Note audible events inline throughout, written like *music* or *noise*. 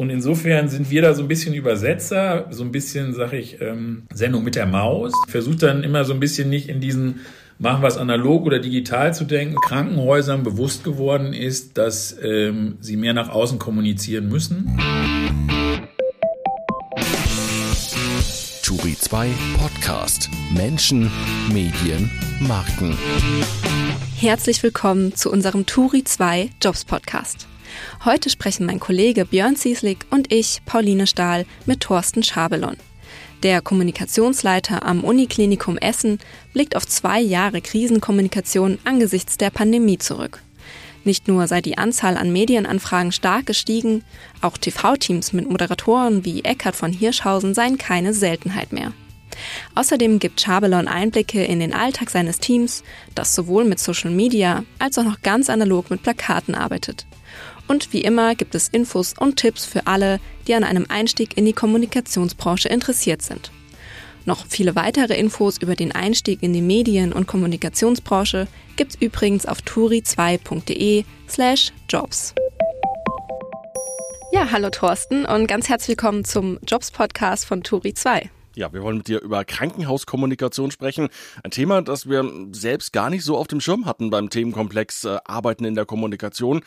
Und insofern sind wir da so ein bisschen Übersetzer, so ein bisschen, sag ich, ähm, Sendung mit der Maus. Versucht dann immer so ein bisschen nicht in diesen machen wir es analog oder digital zu denken, Krankenhäusern bewusst geworden ist, dass ähm, sie mehr nach außen kommunizieren müssen. Turi 2 Podcast. Menschen, Medien, Marken. Herzlich willkommen zu unserem Turi 2 Jobs Podcast. Heute sprechen mein Kollege Björn Zieslik und ich, Pauline Stahl, mit Thorsten Schabelon. Der Kommunikationsleiter am Uniklinikum Essen blickt auf zwei Jahre Krisenkommunikation angesichts der Pandemie zurück. Nicht nur sei die Anzahl an Medienanfragen stark gestiegen, auch TV-Teams mit Moderatoren wie Eckhard von Hirschhausen seien keine Seltenheit mehr. Außerdem gibt Schabelon Einblicke in den Alltag seines Teams, das sowohl mit Social Media als auch noch ganz analog mit Plakaten arbeitet. Und wie immer gibt es Infos und Tipps für alle, die an einem Einstieg in die Kommunikationsbranche interessiert sind. Noch viele weitere Infos über den Einstieg in die Medien- und Kommunikationsbranche gibt's übrigens auf turi2.de slash jobs. Ja, hallo Thorsten und ganz herzlich willkommen zum Jobs-Podcast von Turi 2. Ja, wir wollen mit dir über Krankenhauskommunikation sprechen. Ein Thema, das wir selbst gar nicht so auf dem Schirm hatten beim Themenkomplex äh, Arbeiten in der Kommunikation.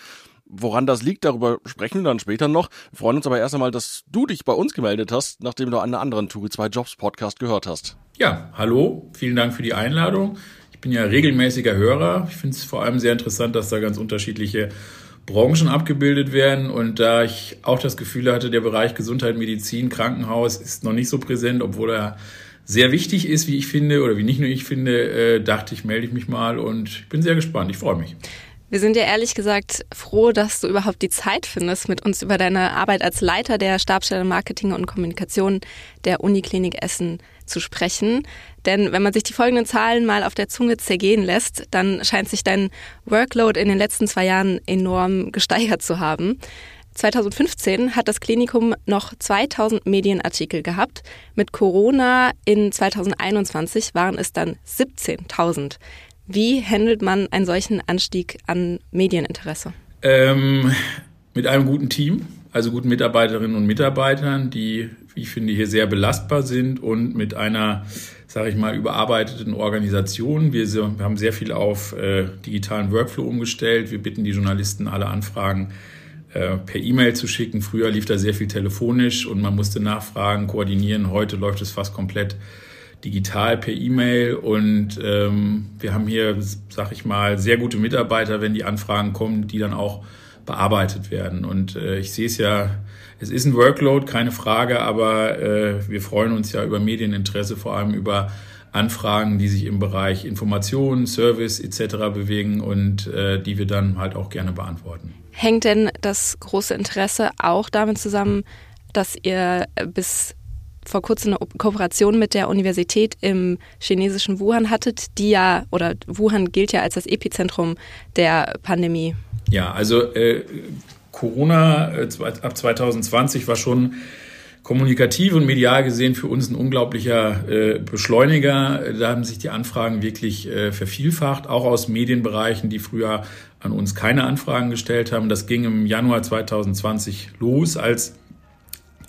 Woran das liegt, darüber sprechen wir dann später noch. Wir freuen uns aber erst einmal, dass du dich bei uns gemeldet hast, nachdem du einen anderen Turi 2 Jobs Podcast gehört hast. Ja, hallo, vielen Dank für die Einladung. Ich bin ja regelmäßiger Hörer. Ich finde es vor allem sehr interessant, dass da ganz unterschiedliche Branchen abgebildet werden. Und da ich auch das Gefühl hatte, der Bereich Gesundheit, Medizin, Krankenhaus ist noch nicht so präsent, obwohl er sehr wichtig ist, wie ich finde, oder wie nicht nur ich finde, äh, dachte ich, melde ich mich mal und ich bin sehr gespannt. Ich freue mich. Wir sind ja ehrlich gesagt froh, dass du überhaupt die Zeit findest, mit uns über deine Arbeit als Leiter der Stabstelle Marketing und Kommunikation der Uniklinik Essen zu sprechen. Denn wenn man sich die folgenden Zahlen mal auf der Zunge zergehen lässt, dann scheint sich dein Workload in den letzten zwei Jahren enorm gesteigert zu haben. 2015 hat das Klinikum noch 2000 Medienartikel gehabt. Mit Corona in 2021 waren es dann 17.000. Wie handelt man einen solchen Anstieg an Medieninteresse? Ähm, mit einem guten Team, also guten Mitarbeiterinnen und Mitarbeitern, die, wie ich finde, hier sehr belastbar sind und mit einer, sage ich mal, überarbeiteten Organisation. Wir, wir haben sehr viel auf äh, digitalen Workflow umgestellt. Wir bitten die Journalisten, alle Anfragen äh, per E-Mail zu schicken. Früher lief da sehr viel telefonisch und man musste nachfragen, koordinieren. Heute läuft es fast komplett digital per E-Mail und ähm, wir haben hier, sag ich mal, sehr gute Mitarbeiter, wenn die Anfragen kommen, die dann auch bearbeitet werden. Und äh, ich sehe es ja, es ist ein Workload, keine Frage, aber äh, wir freuen uns ja über Medieninteresse, vor allem über Anfragen, die sich im Bereich Information, Service etc. bewegen und äh, die wir dann halt auch gerne beantworten. Hängt denn das große Interesse auch damit zusammen, dass ihr bis vor kurzem eine Kooperation mit der Universität im chinesischen Wuhan hattet, die ja, oder Wuhan gilt ja als das Epizentrum der Pandemie. Ja, also äh, Corona äh, ab 2020 war schon kommunikativ und medial gesehen für uns ein unglaublicher äh, Beschleuniger. Da haben sich die Anfragen wirklich äh, vervielfacht, auch aus Medienbereichen, die früher an uns keine Anfragen gestellt haben. Das ging im Januar 2020 los, als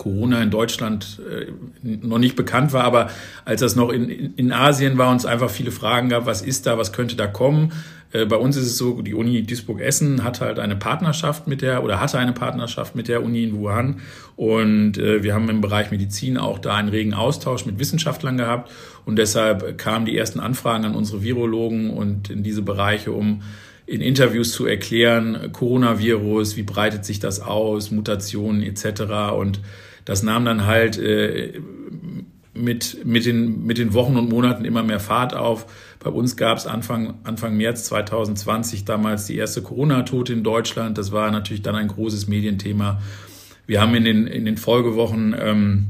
Corona in Deutschland äh, noch nicht bekannt war, aber als das noch in, in Asien war, uns einfach viele Fragen gab, was ist da, was könnte da kommen. Äh, bei uns ist es so, die Uni Duisburg-Essen hat halt eine Partnerschaft mit der oder hatte eine Partnerschaft mit der Uni in Wuhan und äh, wir haben im Bereich Medizin auch da einen regen Austausch mit Wissenschaftlern gehabt und deshalb kamen die ersten Anfragen an unsere Virologen und in diese Bereiche, um in Interviews zu erklären, Coronavirus, wie breitet sich das aus, Mutationen etc. Und das nahm dann halt äh, mit, mit, den, mit den Wochen und Monaten immer mehr Fahrt auf. Bei uns gab es Anfang, Anfang März 2020 damals die erste Corona-Tote in Deutschland. Das war natürlich dann ein großes Medienthema. Wir haben in den, in den Folgewochen ähm,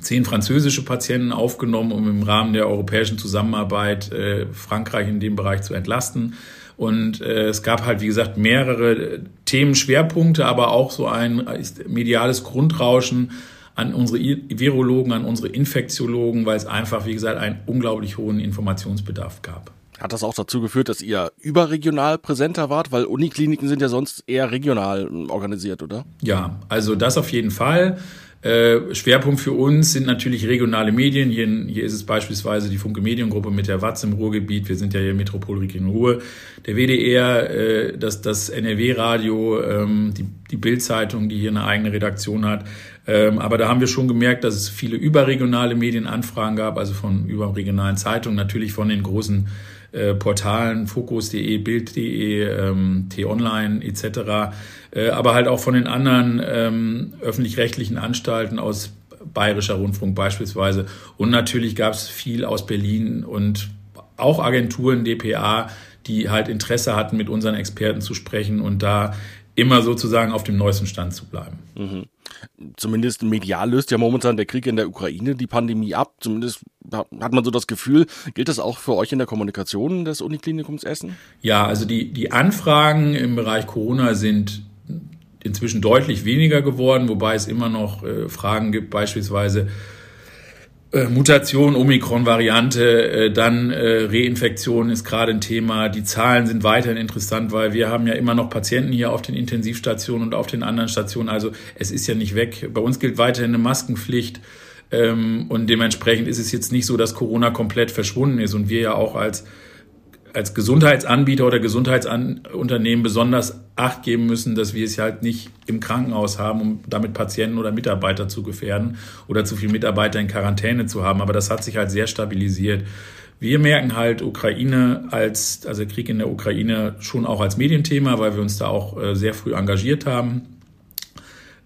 zehn französische Patienten aufgenommen, um im Rahmen der europäischen Zusammenarbeit äh, Frankreich in dem Bereich zu entlasten. Und äh, es gab halt, wie gesagt, mehrere Themenschwerpunkte, aber auch so ein mediales Grundrauschen an unsere Virologen, an unsere Infektiologen, weil es einfach, wie gesagt, einen unglaublich hohen Informationsbedarf gab. Hat das auch dazu geführt, dass ihr überregional präsenter wart? Weil Unikliniken sind ja sonst eher regional ähm, organisiert, oder? Ja, also das auf jeden Fall. Äh, Schwerpunkt für uns sind natürlich regionale Medien. Hier, hier ist es beispielsweise die Funke Mediengruppe mit der Watz im Ruhrgebiet. Wir sind ja hier Metropolregion Ruhr. Der WDR, äh, das, das NRW-Radio, ähm, die, die Bild-Zeitung, die hier eine eigene Redaktion hat. Ähm, aber da haben wir schon gemerkt, dass es viele überregionale Medienanfragen gab, also von überregionalen Zeitungen, natürlich von den großen äh, Portalen, Fokus.de, Bild.de, ähm, T-Online etc., äh, aber halt auch von den anderen ähm, öffentlich-rechtlichen Anstalten aus Bayerischer Rundfunk beispielsweise. Und natürlich gab es viel aus Berlin und auch Agenturen, DPA, die halt Interesse hatten, mit unseren Experten zu sprechen und da immer sozusagen auf dem neuesten Stand zu bleiben. Mhm. Zumindest medial löst ja momentan der Krieg in der Ukraine die Pandemie ab. Zumindest hat man so das Gefühl. Gilt das auch für euch in der Kommunikation des Uniklinikums Essen? Ja, also die, die Anfragen im Bereich Corona sind inzwischen deutlich weniger geworden, wobei es immer noch äh, Fragen gibt, beispielsweise äh, Mutation, Omikron-Variante, äh, dann äh, Reinfektion ist gerade ein Thema. Die Zahlen sind weiterhin interessant, weil wir haben ja immer noch Patienten hier auf den Intensivstationen und auf den anderen Stationen. Also es ist ja nicht weg. Bei uns gilt weiterhin eine Maskenpflicht. Ähm, und dementsprechend ist es jetzt nicht so, dass Corona komplett verschwunden ist und wir ja auch als als Gesundheitsanbieter oder Gesundheitsunternehmen besonders Acht geben müssen, dass wir es halt nicht im Krankenhaus haben, um damit Patienten oder Mitarbeiter zu gefährden oder zu viele Mitarbeiter in Quarantäne zu haben. Aber das hat sich halt sehr stabilisiert. Wir merken halt Ukraine als, also Krieg in der Ukraine schon auch als Medienthema, weil wir uns da auch äh, sehr früh engagiert haben.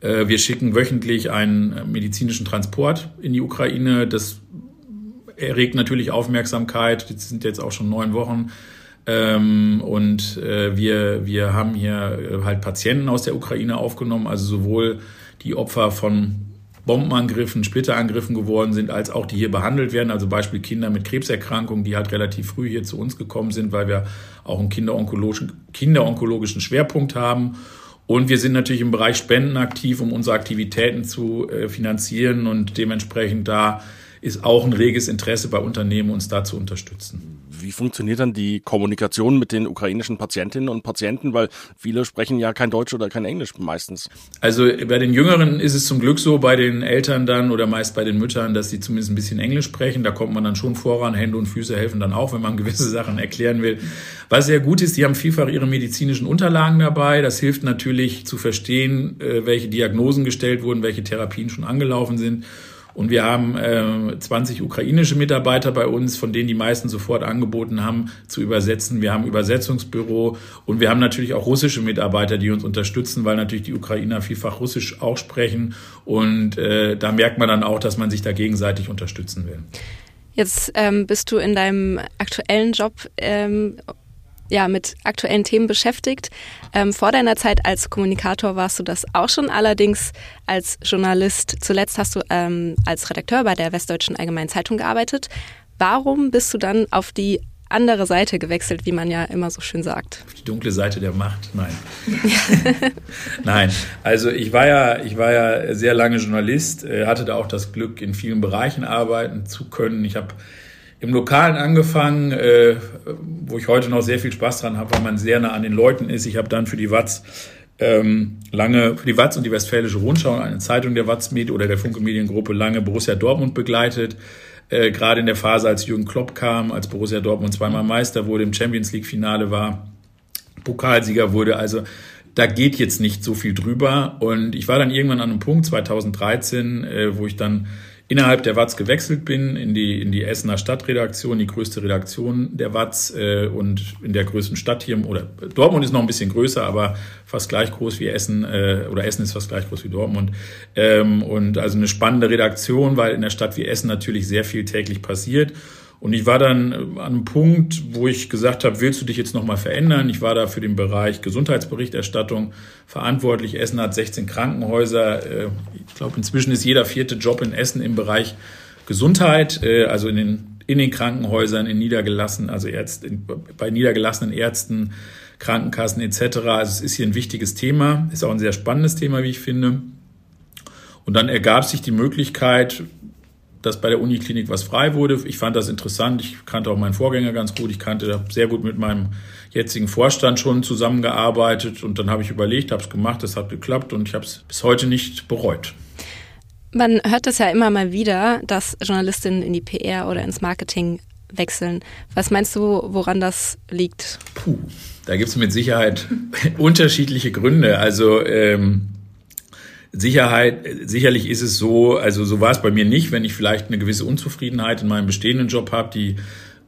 Äh, wir schicken wöchentlich einen medizinischen Transport in die Ukraine. Das erregt natürlich Aufmerksamkeit. Das sind jetzt auch schon neun Wochen. Ähm, und äh, wir, wir haben hier äh, halt Patienten aus der Ukraine aufgenommen, also sowohl die Opfer von Bombenangriffen, Splitterangriffen geworden sind, als auch die hier behandelt werden. Also Beispiel Kinder mit Krebserkrankungen, die halt relativ früh hier zu uns gekommen sind, weil wir auch einen kinderonkologischen, kinderonkologischen Schwerpunkt haben. Und wir sind natürlich im Bereich Spenden aktiv, um unsere Aktivitäten zu äh, finanzieren und dementsprechend da ist auch ein reges Interesse bei Unternehmen, uns da zu unterstützen. Wie funktioniert dann die Kommunikation mit den ukrainischen Patientinnen und Patienten? Weil viele sprechen ja kein Deutsch oder kein Englisch meistens. Also bei den Jüngeren ist es zum Glück so, bei den Eltern dann oder meist bei den Müttern, dass sie zumindest ein bisschen Englisch sprechen. Da kommt man dann schon voran. Hände und Füße helfen dann auch, wenn man *laughs* gewisse Sachen erklären will. Was sehr gut ist, die haben vielfach ihre medizinischen Unterlagen dabei. Das hilft natürlich zu verstehen, äh, welche Diagnosen gestellt wurden, welche Therapien schon angelaufen sind. Und wir haben äh, 20 ukrainische Mitarbeiter bei uns, von denen die meisten sofort angeboten haben, zu übersetzen. Wir haben Übersetzungsbüro und wir haben natürlich auch russische Mitarbeiter, die uns unterstützen, weil natürlich die Ukrainer vielfach Russisch auch sprechen. Und äh, da merkt man dann auch, dass man sich da gegenseitig unterstützen will. Jetzt ähm, bist du in deinem aktuellen Job ähm, ja, mit aktuellen Themen beschäftigt. Ähm, vor deiner Zeit als Kommunikator warst du das auch schon, allerdings als Journalist. Zuletzt hast du ähm, als Redakteur bei der Westdeutschen Allgemeinen Zeitung gearbeitet. Warum bist du dann auf die andere Seite gewechselt, wie man ja immer so schön sagt. Die dunkle Seite der Macht, nein. *laughs* nein, also ich war ja, ich war ja sehr lange Journalist, äh, hatte da auch das Glück, in vielen Bereichen arbeiten zu können. Ich habe im Lokalen angefangen, äh, wo ich heute noch sehr viel Spaß dran habe, weil man sehr nah an den Leuten ist. Ich habe dann für die Watz ähm, lange, für die Watz und die Westfälische Rundschau, eine Zeitung der Watz Medien oder der Funke Mediengruppe, lange Borussia Dortmund begleitet. Äh, Gerade in der Phase, als Jürgen Klopp kam, als Borussia Dortmund zweimal Meister wurde, im Champions League Finale war, Pokalsieger wurde. Also da geht jetzt nicht so viel drüber. Und ich war dann irgendwann an einem Punkt, 2013, äh, wo ich dann innerhalb der Watz gewechselt bin in die, in die Essener Stadtredaktion, die größte Redaktion der Watz äh, und in der größten Stadt hier, oder Dortmund ist noch ein bisschen größer, aber fast gleich groß wie Essen, äh, oder Essen ist fast gleich groß wie Dortmund. Ähm, und also eine spannende Redaktion, weil in der Stadt wie Essen natürlich sehr viel täglich passiert. Und ich war dann äh, an einem Punkt, wo ich gesagt habe, willst du dich jetzt nochmal verändern? Ich war da für den Bereich Gesundheitsberichterstattung verantwortlich. Essen hat 16 Krankenhäuser. Äh, ich glaube, inzwischen ist jeder vierte Job in Essen im Bereich Gesundheit, äh, also in den, in den Krankenhäusern, in niedergelassenen, also Ärzt, bei niedergelassenen Ärzten, Krankenkassen etc. Also es ist hier ein wichtiges Thema, ist auch ein sehr spannendes Thema, wie ich finde. Und dann ergab sich die Möglichkeit, dass bei der Uniklinik was frei wurde. Ich fand das interessant. Ich kannte auch meinen Vorgänger ganz gut. Ich kannte sehr gut mit meinem jetzigen Vorstand schon zusammengearbeitet. Und dann habe ich überlegt, habe es gemacht, es hat geklappt und ich habe es bis heute nicht bereut. Man hört das ja immer mal wieder, dass Journalistinnen in die PR oder ins Marketing wechseln. Was meinst du, woran das liegt? Puh, da gibt es mit Sicherheit *laughs* unterschiedliche Gründe. Also ähm, Sicherheit, sicherlich ist es so, also so war es bei mir nicht, wenn ich vielleicht eine gewisse Unzufriedenheit in meinem bestehenden Job habe, die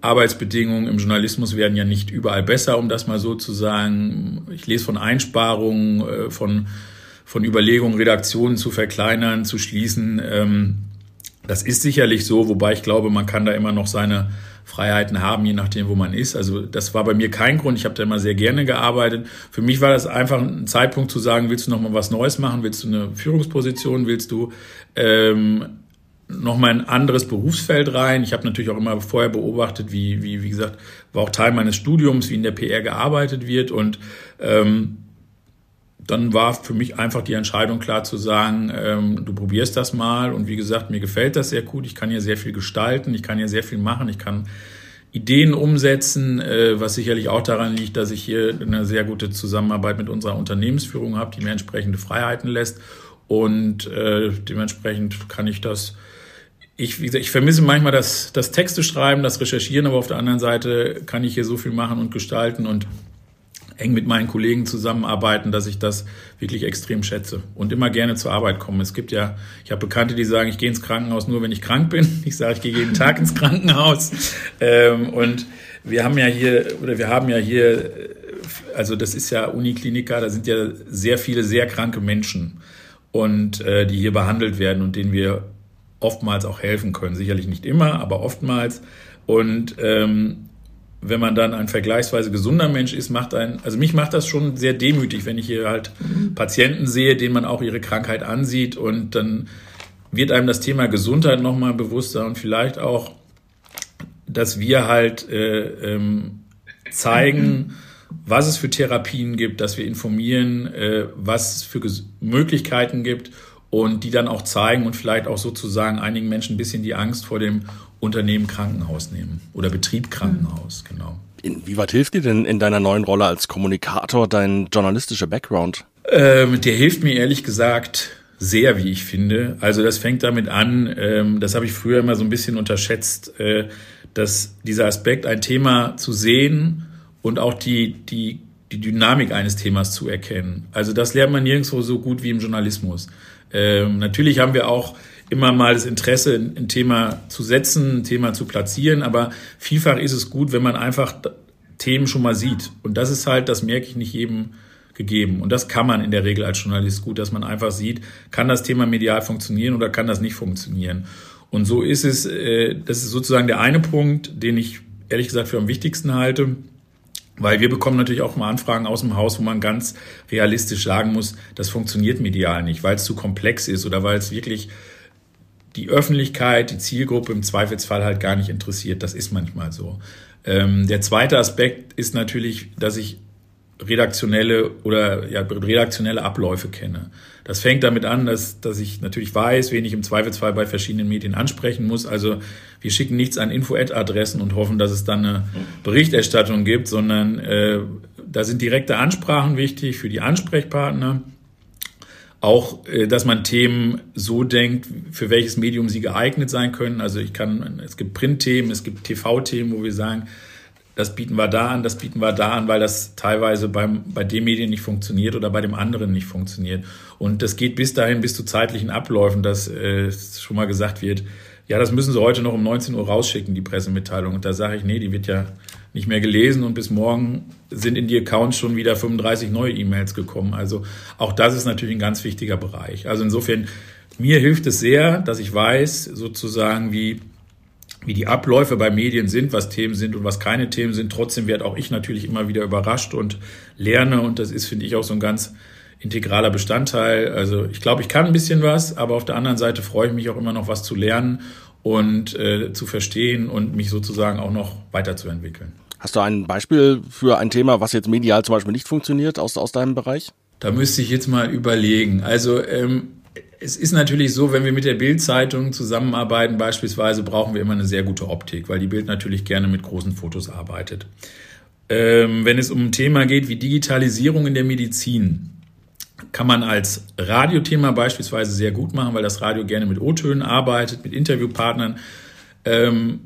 Arbeitsbedingungen im Journalismus werden ja nicht überall besser, um das mal so zu sagen. Ich lese von Einsparungen, äh, von, von Überlegungen, Redaktionen zu verkleinern, zu schließen. Ähm, das ist sicherlich so, wobei ich glaube, man kann da immer noch seine Freiheiten haben, je nachdem, wo man ist. Also das war bei mir kein Grund. Ich habe da immer sehr gerne gearbeitet. Für mich war das einfach ein Zeitpunkt zu sagen, willst du noch mal was Neues machen? Willst du eine Führungsposition? Willst du ähm, noch mal ein anderes Berufsfeld rein? Ich habe natürlich auch immer vorher beobachtet, wie, wie, wie gesagt, war auch Teil meines Studiums, wie in der PR gearbeitet wird und ähm, dann war für mich einfach die Entscheidung klar zu sagen, ähm, du probierst das mal. Und wie gesagt, mir gefällt das sehr gut. Ich kann hier sehr viel gestalten, ich kann hier sehr viel machen, ich kann Ideen umsetzen, äh, was sicherlich auch daran liegt, dass ich hier eine sehr gute Zusammenarbeit mit unserer Unternehmensführung habe, die mir entsprechende Freiheiten lässt. Und äh, dementsprechend kann ich das ich, wie gesagt, ich vermisse manchmal das, das Texte schreiben, das Recherchieren, aber auf der anderen Seite kann ich hier so viel machen und gestalten und eng mit meinen Kollegen zusammenarbeiten, dass ich das wirklich extrem schätze und immer gerne zur Arbeit komme. Es gibt ja, ich habe Bekannte, die sagen, ich gehe ins Krankenhaus nur, wenn ich krank bin. *laughs* Ich sage, ich gehe jeden Tag ins Krankenhaus. Ähm, und wir haben ja hier, oder wir haben ja hier, also das ist ja Uniklinika, da sind ja sehr viele sehr kranke Menschen und äh, die hier behandelt werden und denen wir oftmals auch helfen können. Sicherlich nicht immer, aber oftmals. Und ähm, wenn man dann ein vergleichsweise gesunder Mensch ist, macht ein, also mich macht das schon sehr demütig, wenn ich hier halt mhm. Patienten sehe, denen man auch ihre Krankheit ansieht und dann wird einem das Thema Gesundheit nochmal bewusster und vielleicht auch, dass wir halt äh, ähm, zeigen, was es für Therapien gibt, dass wir informieren, äh, was es für Ges Möglichkeiten gibt und die dann auch zeigen und vielleicht auch sozusagen einigen Menschen ein bisschen die Angst vor dem Unternehmen Krankenhaus nehmen oder Betrieb Krankenhaus, mhm. genau. Inwieweit hilft dir denn in deiner neuen Rolle als Kommunikator dein journalistischer Background? Ähm, der hilft mir ehrlich gesagt sehr, wie ich finde. Also das fängt damit an, ähm, das habe ich früher immer so ein bisschen unterschätzt, äh, dass dieser Aspekt, ein Thema zu sehen und auch die, die, die Dynamik eines Themas zu erkennen. Also das lernt man nirgendwo so gut wie im Journalismus. Ähm, natürlich haben wir auch immer mal das Interesse, ein Thema zu setzen, ein Thema zu platzieren, aber vielfach ist es gut, wenn man einfach Themen schon mal sieht. Und das ist halt, das merke ich nicht jedem gegeben. Und das kann man in der Regel als Journalist gut, dass man einfach sieht, kann das Thema medial funktionieren oder kann das nicht funktionieren. Und so ist es, äh, das ist sozusagen der eine Punkt, den ich ehrlich gesagt für am wichtigsten halte. Weil wir bekommen natürlich auch mal Anfragen aus dem Haus, wo man ganz realistisch sagen muss, das funktioniert medial nicht, weil es zu komplex ist oder weil es wirklich die Öffentlichkeit, die Zielgruppe im Zweifelsfall halt gar nicht interessiert. Das ist manchmal so. Ähm, der zweite Aspekt ist natürlich, dass ich redaktionelle oder ja, redaktionelle Abläufe kenne. Das fängt damit an, dass, dass ich natürlich weiß, wen ich im Zweifelsfall bei verschiedenen Medien ansprechen muss. Also wir schicken nichts an Info-Ad-Adressen und hoffen, dass es dann eine Berichterstattung gibt, sondern äh, da sind direkte Ansprachen wichtig für die Ansprechpartner. Auch, äh, dass man Themen so denkt, für welches Medium sie geeignet sein können. Also ich kann, es gibt Printthemen, es gibt TV-Themen, wo wir sagen, das bieten wir da an, das bieten wir da an, weil das teilweise beim, bei dem Medien nicht funktioniert oder bei dem anderen nicht funktioniert. Und das geht bis dahin, bis zu zeitlichen Abläufen, dass äh, schon mal gesagt wird, ja, das müssen Sie heute noch um 19 Uhr rausschicken, die Pressemitteilung. Und da sage ich, nee, die wird ja nicht mehr gelesen und bis morgen sind in die Accounts schon wieder 35 neue E-Mails gekommen. Also auch das ist natürlich ein ganz wichtiger Bereich. Also insofern, mir hilft es sehr, dass ich weiß, sozusagen, wie wie die Abläufe bei Medien sind, was Themen sind und was keine Themen sind. Trotzdem werde auch ich natürlich immer wieder überrascht und lerne und das ist, finde ich, auch so ein ganz integraler Bestandteil. Also ich glaube, ich kann ein bisschen was, aber auf der anderen Seite freue ich mich auch immer noch was zu lernen und äh, zu verstehen und mich sozusagen auch noch weiterzuentwickeln. Hast du ein Beispiel für ein Thema, was jetzt medial zum Beispiel nicht funktioniert aus, aus deinem Bereich? Da müsste ich jetzt mal überlegen. Also ähm, es ist natürlich so, wenn wir mit der Bild-Zeitung zusammenarbeiten, beispielsweise brauchen wir immer eine sehr gute Optik, weil die Bild natürlich gerne mit großen Fotos arbeitet. Ähm, wenn es um ein Thema geht wie Digitalisierung in der Medizin, kann man als Radiothema beispielsweise sehr gut machen, weil das Radio gerne mit O-Tönen arbeitet, mit Interviewpartnern. Ähm,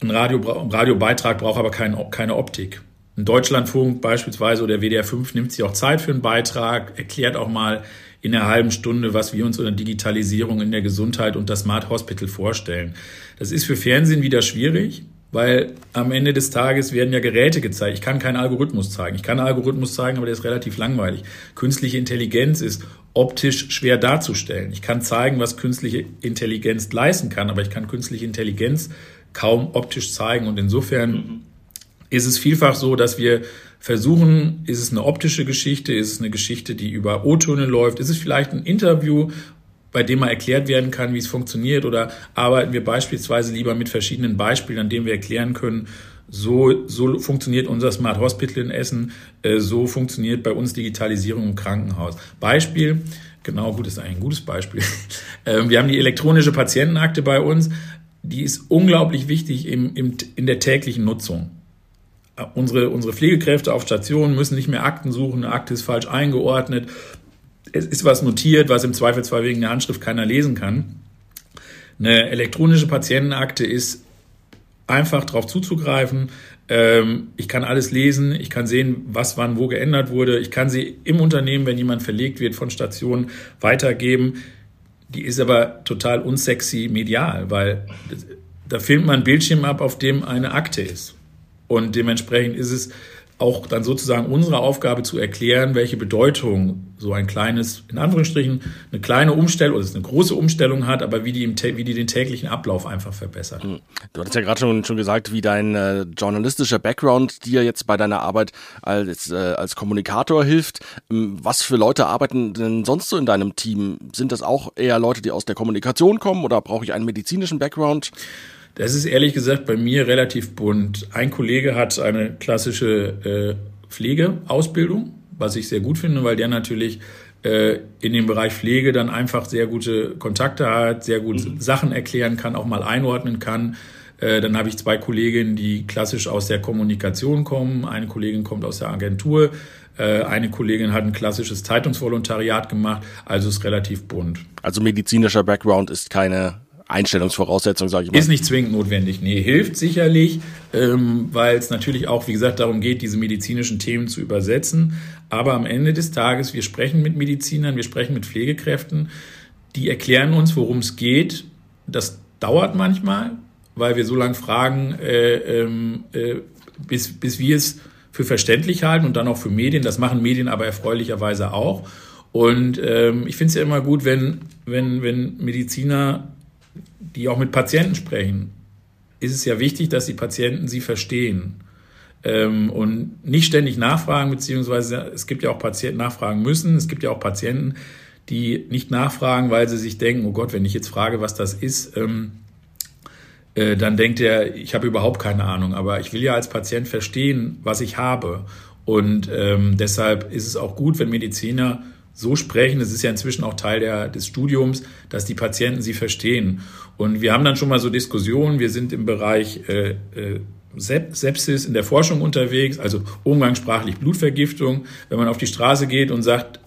ein, Radio, Radiobeitrag braucht aber kein, keine Optik. Ein Deutschlandfunk beispielsweise oder WDR 5 nimmt sich auch Zeit für einen Beitrag, erklärt auch mal in einer halben Stunde, was wir uns unter Digitalisierung in der Gesundheit und das Smart Hospital vorstellen. Das ist für Fernsehen wieder schwierig, weil am Ende des Tages werden ja Geräte gezeigt. Ich kann keinen Algorithmus zeigen. Ich kann einen Algorithmus zeigen, aber der ist relativ langweilig. Künstliche Intelligenz ist optisch schwer darzustellen. Ich kann zeigen, was künstliche Intelligenz leisten kann, aber ich kann künstliche Intelligenz kaum optisch zeigen. Und insofern ist es vielfach so, dass wir versuchen, ist es eine optische Geschichte, ist es eine Geschichte, die über O-Töne läuft, ist es vielleicht ein Interview, bei dem mal erklärt werden kann, wie es funktioniert, oder arbeiten wir beispielsweise lieber mit verschiedenen Beispielen, an denen wir erklären können, so, so funktioniert unser Smart Hospital in Essen, äh, so funktioniert bei uns Digitalisierung im Krankenhaus. Beispiel, genau, gut, ist ein gutes Beispiel. *laughs* Ähm, wir haben die elektronische Patientenakte bei uns, die ist unglaublich wichtig im, im, in der täglichen Nutzung unsere, unsere Pflegekräfte auf Stationen müssen nicht mehr Akten suchen, eine Akte ist falsch eingeordnet, es ist was notiert, was im Zweifelsfall wegen der Handschrift keiner lesen kann. Eine elektronische Patientenakte ist einfach darauf zuzugreifen. Ähm, ich kann alles lesen, ich kann sehen, was wann wo geändert wurde. Ich kann sie im Unternehmen, wenn jemand verlegt wird von Stationen, weitergeben. Die ist aber total unsexy medial, weil da filmt man ein Bildschirm ab, auf dem eine Akte ist. Und dementsprechend ist es auch dann sozusagen unsere Aufgabe zu erklären, welche Bedeutung so ein kleines, in Anführungsstrichen, eine kleine Umstellung oder eine große Umstellung hat, aber wie die, im, wie die den täglichen Ablauf einfach verbessert. Hm. Du hattest ja gerade schon, schon gesagt, wie dein äh, journalistischer Background dir jetzt bei deiner Arbeit als, äh, als Kommunikator hilft. Ähm, was für Leute arbeiten denn sonst so in deinem Team? Sind das auch eher Leute, die aus der Kommunikation kommen oder brauche ich einen medizinischen Background? Das ist ehrlich gesagt bei mir relativ bunt. Ein Kollege hat eine klassische äh, Pflegeausbildung, was ich sehr gut finde, weil der natürlich äh, in dem Bereich Pflege dann einfach sehr gute Kontakte hat, sehr gut mhm. Sachen erklären kann, auch mal einordnen kann. Äh, dann habe ich zwei Kolleginnen, die klassisch aus der Kommunikation kommen. Eine Kollegin kommt aus der Agentur. Äh, eine Kollegin hat ein klassisches Zeitungsvolontariat gemacht. Also ist relativ bunt. Also medizinischer Background ist keine Einstellungsvoraussetzung, sage ich mal. Ist nicht zwingend notwendig. Nee, hilft sicherlich, ähm, weil es natürlich auch, wie gesagt, darum geht, diese medizinischen Themen zu übersetzen. Aber am Ende des Tages, wir sprechen mit Medizinern, wir sprechen mit Pflegekräften, die erklären uns, worum es geht. Das dauert manchmal, weil wir so lange fragen, äh, ähm, äh, bis, bis wir es für verständlich halten und dann auch für Medien. Das machen Medien aber erfreulicherweise auch. Und ähm, ich finde es ja immer gut, wenn, wenn, wenn Mediziner die auch mit Patienten sprechen, ist es ja wichtig, dass die Patienten sie verstehen ähm, und nicht ständig nachfragen, beziehungsweise es gibt ja auch Patienten nachfragen müssen. Es gibt ja auch Patienten, die nicht nachfragen, weil sie sich denken, oh Gott, wenn ich jetzt frage, was das ist, ähm, äh, dann denkt er, ich habe überhaupt keine Ahnung. Aber ich will ja als Patient verstehen, was ich habe. Und ähm, deshalb ist es auch gut, wenn Mediziner so sprechen, das ist ja inzwischen auch Teil der, des Studiums, dass die Patienten sie verstehen. Und wir haben dann schon mal so Diskussionen, wir sind im Bereich äh, äh, Sepsis in der Forschung unterwegs, also umgangssprachlich Blutvergiftung. Wenn man auf die Straße geht und sagt,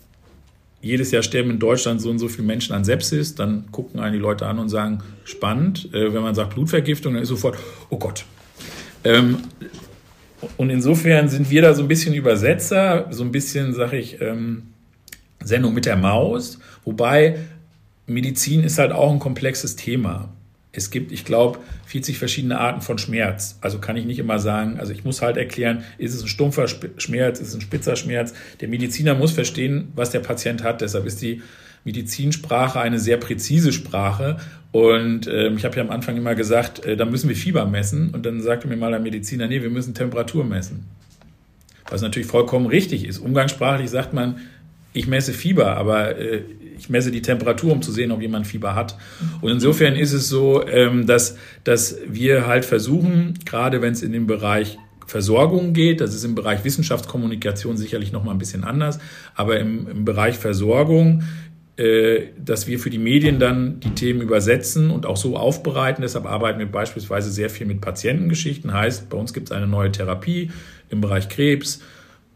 jedes Jahr sterben in Deutschland so und so viele Menschen an Sepsis, dann gucken einen die Leute an und sagen, spannend. Äh, wenn man sagt Blutvergiftung, dann ist sofort, oh Gott. Ähm, und insofern sind wir da so ein bisschen Übersetzer, so ein bisschen, sag ich, ähm, Sendung mit der Maus, wobei Medizin ist halt auch ein komplexes Thema. Es gibt, ich glaube, 40 verschiedene Arten von Schmerz. Also kann ich nicht immer sagen, also ich muss halt erklären, ist es ein stumpfer Schmerz, ist es ein spitzer Schmerz. Der Mediziner muss verstehen, was der Patient hat. Deshalb ist die Medizinsprache eine sehr präzise Sprache. Und äh, ich habe ja am Anfang immer gesagt, äh, da müssen wir Fieber messen. Und dann sagte mir mal der Mediziner, nee, wir müssen Temperatur messen. Was natürlich vollkommen richtig ist. Umgangssprachlich sagt man, ich messe Fieber, aber äh, ich messe die Temperatur, um zu sehen, ob jemand Fieber hat. Und insofern ist es so, ähm, dass, dass wir halt versuchen, gerade wenn es in den Bereich Versorgung geht, das ist im Bereich Wissenschaftskommunikation sicherlich noch mal ein bisschen anders, aber im, im Bereich Versorgung äh, dass wir für die Medien dann die Themen übersetzen und auch so aufbereiten. Deshalb arbeiten wir beispielsweise sehr viel mit Patientengeschichten. Heißt, bei uns gibt es eine neue Therapie im Bereich Krebs.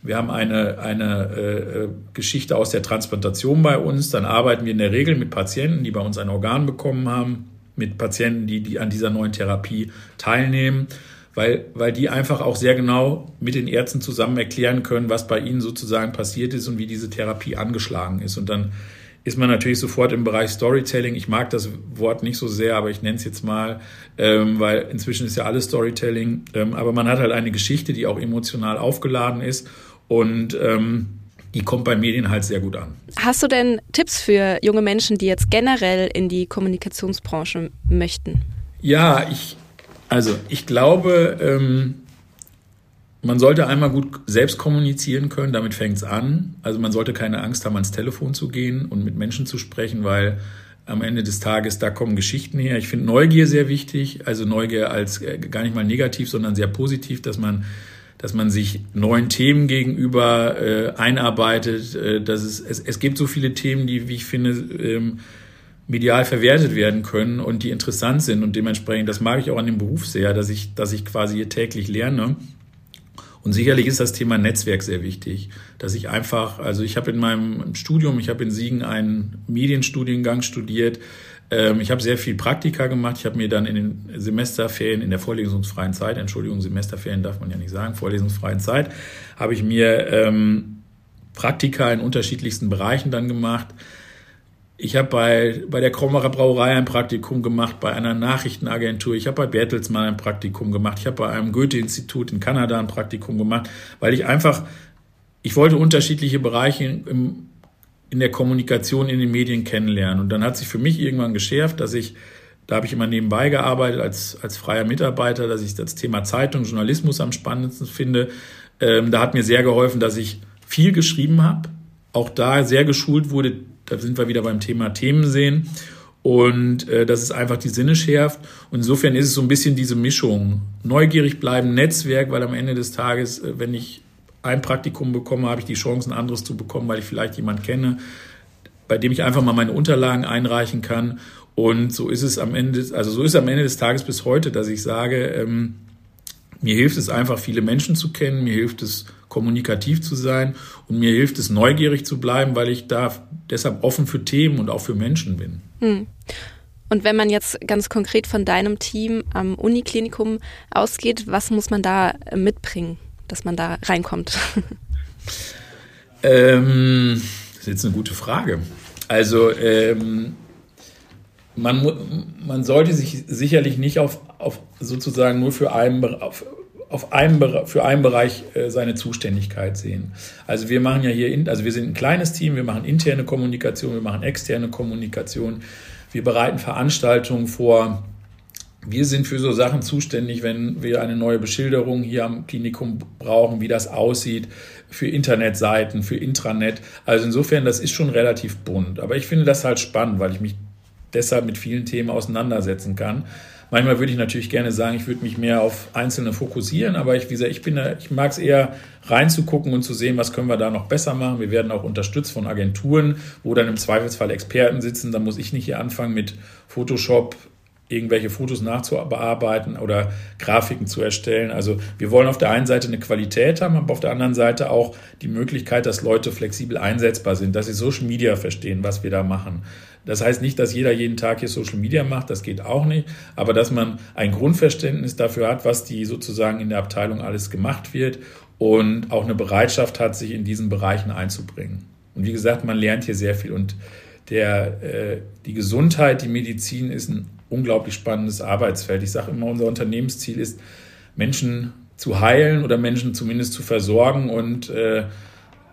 Wir haben eine, eine äh, Geschichte aus der Transplantation bei uns. Dann arbeiten wir in der Regel mit Patienten, die bei uns ein Organ bekommen haben, mit Patienten, die, die an dieser neuen Therapie teilnehmen weil, weil die einfach auch sehr genau mit den Ärzten zusammen erklären können, was bei ihnen sozusagen passiert ist und wie diese Therapie angeschlagen ist. Und dann ist man natürlich sofort im Bereich Storytelling. Ich mag das Wort nicht so sehr, aber ich nenne es jetzt mal, ähm, weil inzwischen ist ja alles Storytelling. Ähm, aber man hat halt eine Geschichte, die auch emotional aufgeladen ist und ähm, die kommt bei Medien halt sehr gut an. Hast du denn Tipps für junge Menschen, die jetzt generell in die Kommunikationsbranche möchten? Ja, ich, also ich glaube, ähm, man sollte einmal gut selbst kommunizieren können, damit fängt es an. Also man sollte keine Angst haben, ans Telefon zu gehen und mit Menschen zu sprechen, weil am Ende des Tages, da kommen Geschichten her. Ich finde Neugier sehr wichtig, also Neugier als äh, gar nicht mal negativ, sondern sehr positiv, dass man, dass man sich neuen Themen gegenüber äh, einarbeitet. Äh, dass es, es, es gibt so viele Themen, die, wie ich finde, ähm, medial verwertet werden können und die interessant sind und dementsprechend, das mag ich auch an dem Beruf sehr, dass ich, dass ich quasi hier täglich lerne und sicherlich ist das Thema Netzwerk sehr wichtig, dass ich einfach, also ich habe in meinem Studium, ich habe in Siegen einen Medienstudiengang studiert, ähm, ich habe sehr viel Praktika gemacht. Ich habe mir dann in den Semesterferien, in der vorlesungsfreien Zeit, Entschuldigung, Semesterferien darf man ja nicht sagen, vorlesungsfreien Zeit, habe ich mir ähm, Praktika in unterschiedlichsten Bereichen dann gemacht. Ich habe bei, bei der Krombacher Brauerei ein Praktikum gemacht, bei einer Nachrichtenagentur. Ich habe bei Bertelsmann ein Praktikum gemacht. Ich habe bei einem Goethe-Institut in Kanada ein Praktikum gemacht, weil ich einfach, ich wollte unterschiedliche Bereiche im, in der Kommunikation in den Medien kennenlernen. Und dann hat sich für mich irgendwann geschärft, dass ich, da habe ich immer nebenbei gearbeitet als, als freier Mitarbeiter, dass ich das Thema Zeitung, Journalismus am spannendsten finde. Ähm, da hat mir sehr geholfen, dass ich viel geschrieben habe, auch da sehr geschult wurde, da sind wir wieder beim Thema Themen sehen. Und äh, dass es einfach die Sinne schärft. Und insofern ist es so ein bisschen diese Mischung. Neugierig bleiben, Netzwerk, weil am Ende des Tages, äh, wenn ich ein Praktikum bekomme, habe ich die Chance, ein anderes zu bekommen, weil ich vielleicht jemand kenne, bei dem ich einfach mal meine Unterlagen einreichen kann. Und so ist es am Ende, also so ist am Ende des Tages bis heute, dass ich sage, ähm, mir hilft es einfach, viele Menschen zu kennen, mir hilft es, kommunikativ zu sein und mir hilft es, neugierig zu bleiben, weil ich da deshalb offen für Themen und auch für Menschen bin. Hm. Und wenn man jetzt ganz konkret von deinem Team am Uniklinikum ausgeht, was muss man da mitbringen, dass man da reinkommt? ähm, das ist jetzt eine gute Frage. Also ähm, man, man sollte sich sicherlich nicht auf, auf sozusagen nur für einen, auf, auf einem, für einen Bereich äh, seine Zuständigkeit sehen. Also wir machen ja hier, in, also wir sind ein kleines Team, wir machen interne Kommunikation, wir machen externe Kommunikation, wir bereiten Veranstaltungen vor. Wir sind für so Sachen zuständig, wenn wir eine neue Beschilderung hier am Klinikum brauchen, wie das aussieht, für Internetseiten, für Intranet. Also insofern, das ist schon relativ bunt. Aber ich finde das halt spannend, weil ich mich deshalb mit vielen Themen auseinandersetzen kann. Manchmal würde ich natürlich gerne sagen, ich würde mich mehr auf einzelne fokussieren, aber ich, wie gesagt, ich bin ich mag es eher reinzugucken und zu sehen, was können wir da noch besser machen. Wir werden auch unterstützt von Agenturen, wo dann im Zweifelsfall Experten sitzen. Da muss ich nicht hier anfangen mit Photoshop irgendwelche Fotos nachzubearbeiten oder Grafiken zu erstellen. Also wir wollen auf der einen Seite eine Qualität haben, aber auf der anderen Seite auch die Möglichkeit, dass Leute flexibel einsetzbar sind, dass sie Social Media verstehen, was wir da machen. Das heißt nicht, dass jeder jeden Tag hier Social Media macht, das geht auch nicht, aber dass man ein Grundverständnis dafür hat, was die sozusagen in der Abteilung alles gemacht wird und auch eine Bereitschaft hat, sich in diesen Bereichen einzubringen. Und wie gesagt, man lernt hier sehr viel und der, äh, die Gesundheit, die Medizin ist ein unglaublich spannendes Arbeitsfeld. Ich sage immer, unser Unternehmensziel ist, Menschen zu heilen oder Menschen zumindest zu versorgen. Und äh,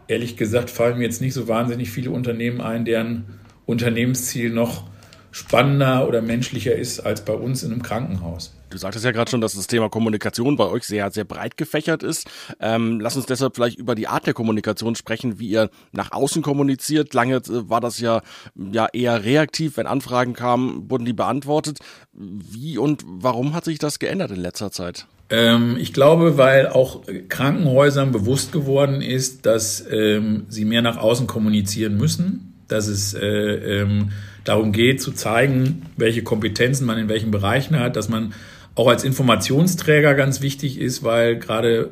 ehrlich gesagt fallen mir jetzt nicht so wahnsinnig viele Unternehmen ein, deren Unternehmensziel noch spannender oder menschlicher ist als bei uns in einem Krankenhaus. Du sagtest ja gerade schon, dass das Thema Kommunikation bei euch sehr, sehr breit gefächert ist. Ähm, lass uns deshalb vielleicht über die Art der Kommunikation sprechen, wie ihr nach außen kommuniziert. Lange äh, war das ja, ja eher reaktiv. Wenn Anfragen kamen, wurden die beantwortet. Wie und warum hat sich das geändert in letzter Zeit? Ähm, ich glaube, weil auch Krankenhäusern bewusst geworden ist, dass ähm, sie mehr nach außen kommunizieren müssen dass es äh, ähm, darum geht zu zeigen, welche Kompetenzen man in welchen Bereichen hat, dass man auch als Informationsträger ganz wichtig ist, weil gerade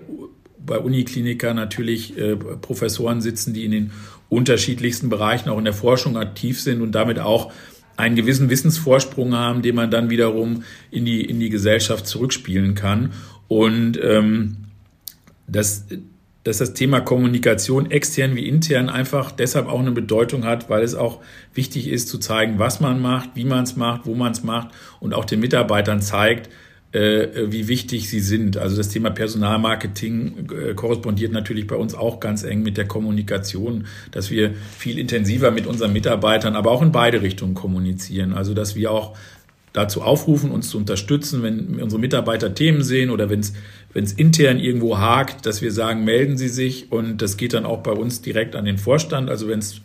bei Unikliniker natürlich äh, Professoren sitzen, die in den unterschiedlichsten Bereichen auch in der Forschung aktiv sind und damit auch einen gewissen Wissensvorsprung haben, den man dann wiederum in die, in die Gesellschaft zurückspielen kann. Und ähm, das, dass das Thema Kommunikation extern wie intern einfach deshalb auch eine Bedeutung hat, weil es auch wichtig ist zu zeigen, was man macht, wie man es macht, wo man es macht und auch den Mitarbeitern zeigt, wie wichtig sie sind. Also das Thema Personalmarketing äh, korrespondiert natürlich bei uns auch ganz eng mit der Kommunikation, dass wir viel intensiver mit unseren Mitarbeitern, aber auch in beide Richtungen kommunizieren. Also dass wir auch dazu aufrufen, uns zu unterstützen, wenn unsere Mitarbeiter Themen sehen oder wenn es intern irgendwo hakt, dass wir sagen, melden Sie sich und das geht dann auch bei uns direkt an den Vorstand. Also wenn es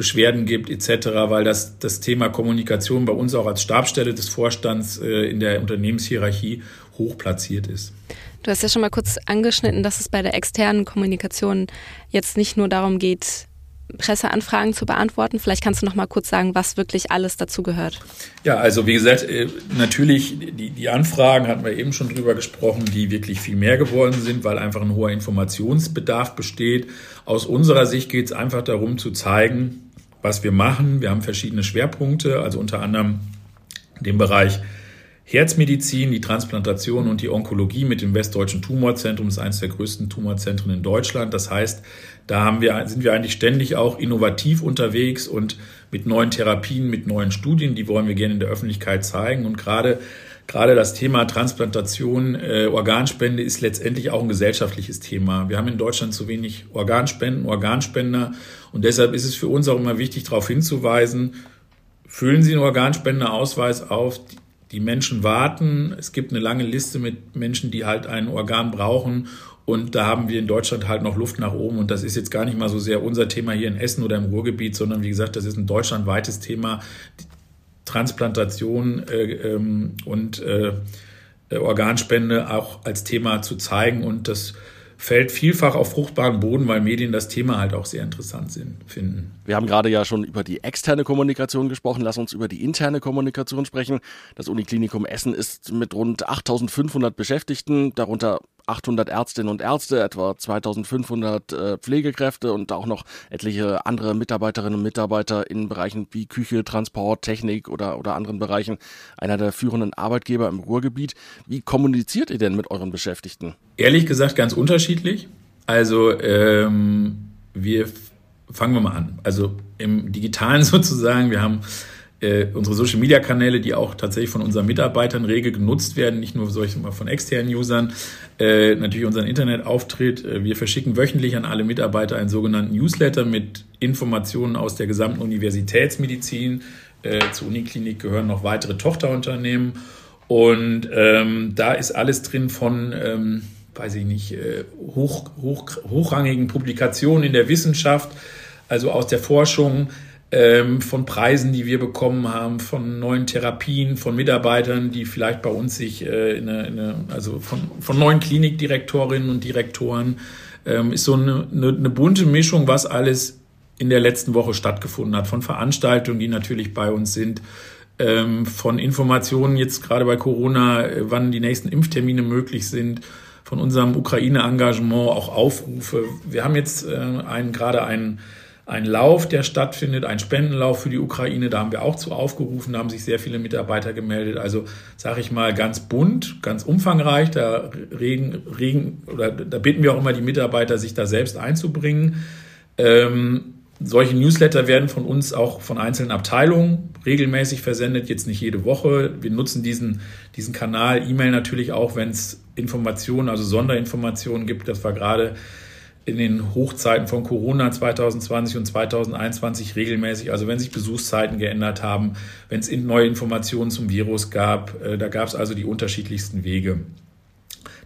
Beschwerden gibt etc., weil das, das Thema Kommunikation bei uns auch als Stabstelle des Vorstands äh, in der Unternehmenshierarchie hoch platziert ist. Du hast ja schon mal kurz angeschnitten, dass es bei der externen Kommunikation jetzt nicht nur darum geht, Presseanfragen zu beantworten. Vielleicht kannst du noch mal kurz sagen, was wirklich alles dazu gehört. Ja, also wie gesagt, äh, natürlich die, die Anfragen hatten wir eben schon drüber gesprochen, die wirklich viel mehr geworden sind, weil einfach ein hoher Informationsbedarf besteht. Aus unserer Sicht geht es einfach darum zu zeigen, was wir machen. Wir haben verschiedene Schwerpunkte, also unter anderem den Bereich Herzmedizin, die Transplantation und die Onkologie mit dem Westdeutschen Tumorzentrum das ist eines der größten Tumorzentren in Deutschland. Das heißt, da haben wir, sind wir eigentlich ständig auch innovativ unterwegs und mit neuen Therapien, mit neuen Studien, die wollen wir gerne in der Öffentlichkeit zeigen. Und gerade Gerade das Thema Transplantation, äh, Organspende ist letztendlich auch ein gesellschaftliches Thema. Wir haben in Deutschland zu wenig Organspenden, Organspender und deshalb ist es für uns auch immer wichtig, darauf hinzuweisen, füllen Sie einen Organspendeausweis auf, die Menschen warten. Es gibt eine lange Liste mit Menschen, die halt ein Organ brauchen. Und da haben wir in Deutschland halt noch Luft nach oben. Und das ist jetzt gar nicht mal so sehr unser Thema hier in Essen oder im Ruhrgebiet, sondern wie gesagt, das ist ein deutschlandweites Thema. Transplantation äh, ähm, und äh, Organspende auch als Thema zu zeigen. Und das fällt vielfach auf fruchtbaren Boden, weil Medien das Thema halt auch sehr interessant sind, finden. Wir haben gerade ja schon über die externe Kommunikation gesprochen. Lass uns über die interne Kommunikation sprechen. Das Uniklinikum Essen ist mit rund 8500 Beschäftigten, darunter 800 Ärztinnen und Ärzte, etwa 2500 äh, Pflegekräfte und auch noch etliche andere Mitarbeiterinnen und Mitarbeiter in Bereichen wie Küche, Transport, Technik oder, oder anderen Bereichen. Einer der führenden Arbeitgeber im Ruhrgebiet. Wie kommuniziert ihr denn mit euren Beschäftigten? Ehrlich gesagt ganz unterschiedlich. Also ähm, wir fangen wir mal an. Also im digitalen *laughs* sozusagen, wir haben äh, unsere Social Media Kanäle, die auch tatsächlich von unseren Mitarbeitern rege genutzt werden, nicht nur solche von externen Usern, äh, natürlich unseren Internetauftritt. Äh, wir verschicken wöchentlich an alle Mitarbeiter einen sogenannten Newsletter mit Informationen aus der gesamten Universitätsmedizin. Äh, zur Uniklinik gehören noch weitere Tochterunternehmen. Und ähm, da ist alles drin von, ähm, weiß ich nicht, äh, hoch, hoch, hochrangigen Publikationen in der Wissenschaft, also aus der Forschung, ähm, von Preisen, die wir bekommen haben, von neuen Therapien, von Mitarbeitern, die vielleicht bei uns sich äh, in eine, in eine, also von, von neuen Klinikdirektorinnen und Direktoren, ähm, ist so eine, eine, eine bunte Mischung, was alles in der letzten Woche stattgefunden hat, von Veranstaltungen, die natürlich bei uns sind, ähm, von Informationen jetzt gerade bei Corona, äh, wann die nächsten Impftermine möglich sind, von unserem Ukraine-Engagement, auch Aufrufe. Wir haben jetzt äh, einen, gerade einen ein Lauf, der stattfindet, ein Spendenlauf für die Ukraine. Da haben wir auch zu aufgerufen, da haben sich sehr viele Mitarbeiter gemeldet. Also sage ich mal ganz bunt, ganz umfangreich. Da regen, regen oder da bitten wir auch immer die Mitarbeiter, sich da selbst einzubringen. Ähm, solche Newsletter werden von uns auch von einzelnen Abteilungen regelmäßig versendet, jetzt nicht jede Woche. Wir nutzen diesen, diesen Kanal E-Mail natürlich auch, wenn es Informationen, also Sonderinformationen gibt. Das war gerade in den Hochzeiten von Corona 2020 und 2021 regelmäßig, also wenn sich Besuchszeiten geändert haben, wenn es neue Informationen zum Virus gab, äh, da gab es also die unterschiedlichsten Wege.